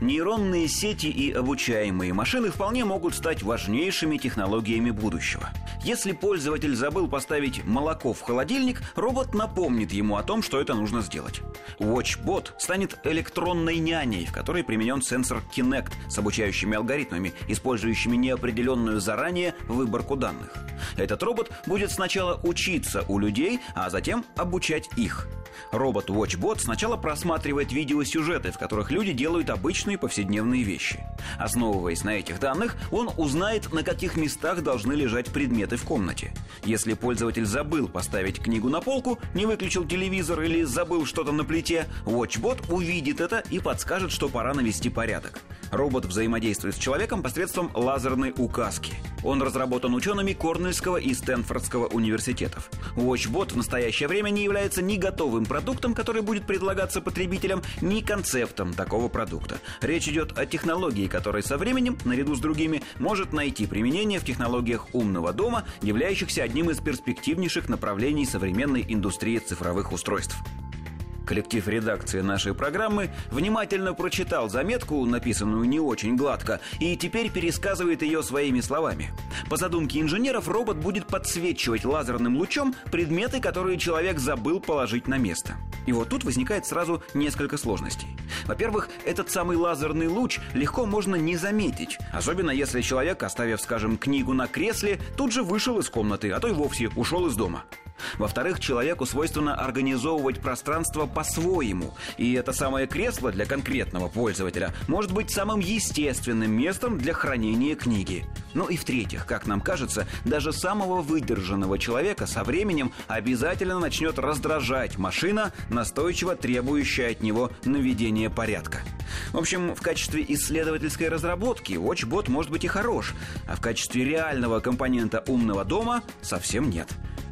Нейронные сети и обучаемые машины вполне могут стать важнейшими технологиями будущего. Если пользователь забыл поставить молоко в холодильник, робот напомнит ему о том, что это нужно сделать. WatchBot станет электронной няней, в которой применен сенсор Kinect с обучающими алгоритмами, использующими неопределенную заранее выборку данных. Этот робот будет сначала учиться у людей, а затем обучать их – Робот WatchBot сначала просматривает видеосюжеты, в которых люди делают обычные повседневные вещи. Основываясь на этих данных, он узнает, на каких местах должны лежать предметы в комнате. Если пользователь забыл поставить книгу на полку, не выключил телевизор или забыл что-то на плите, WatchBot увидит это и подскажет, что пора навести порядок. Робот взаимодействует с человеком посредством лазерной указки. Он разработан учеными Корнельского и Стэнфордского университетов. WatchBot в настоящее время не является ни готовым продуктом, который будет предлагаться потребителям, ни концептом такого продукта. Речь идет о технологии, которая со временем, наряду с другими, может найти применение в технологиях умного дома, являющихся одним из перспективнейших направлений современной индустрии цифровых устройств. Коллектив редакции нашей программы внимательно прочитал заметку, написанную не очень гладко, и теперь пересказывает ее своими словами. По задумке инженеров, робот будет подсвечивать лазерным лучом предметы, которые человек забыл положить на место. И вот тут возникает сразу несколько сложностей. Во-первых, этот самый лазерный луч легко можно не заметить, особенно если человек, оставив, скажем, книгу на кресле, тут же вышел из комнаты, а то и вовсе ушел из дома. Во-вторых, человеку свойственно организовывать пространство по-своему. И это самое кресло для конкретного пользователя может быть самым естественным местом для хранения книги. Ну и в-третьих, как нам кажется, даже самого выдержанного человека со временем обязательно начнет раздражать машина, настойчиво требующая от него наведения порядка. В общем, в качестве исследовательской разработки WatchBot может быть и хорош, а в качестве реального компонента умного дома совсем нет.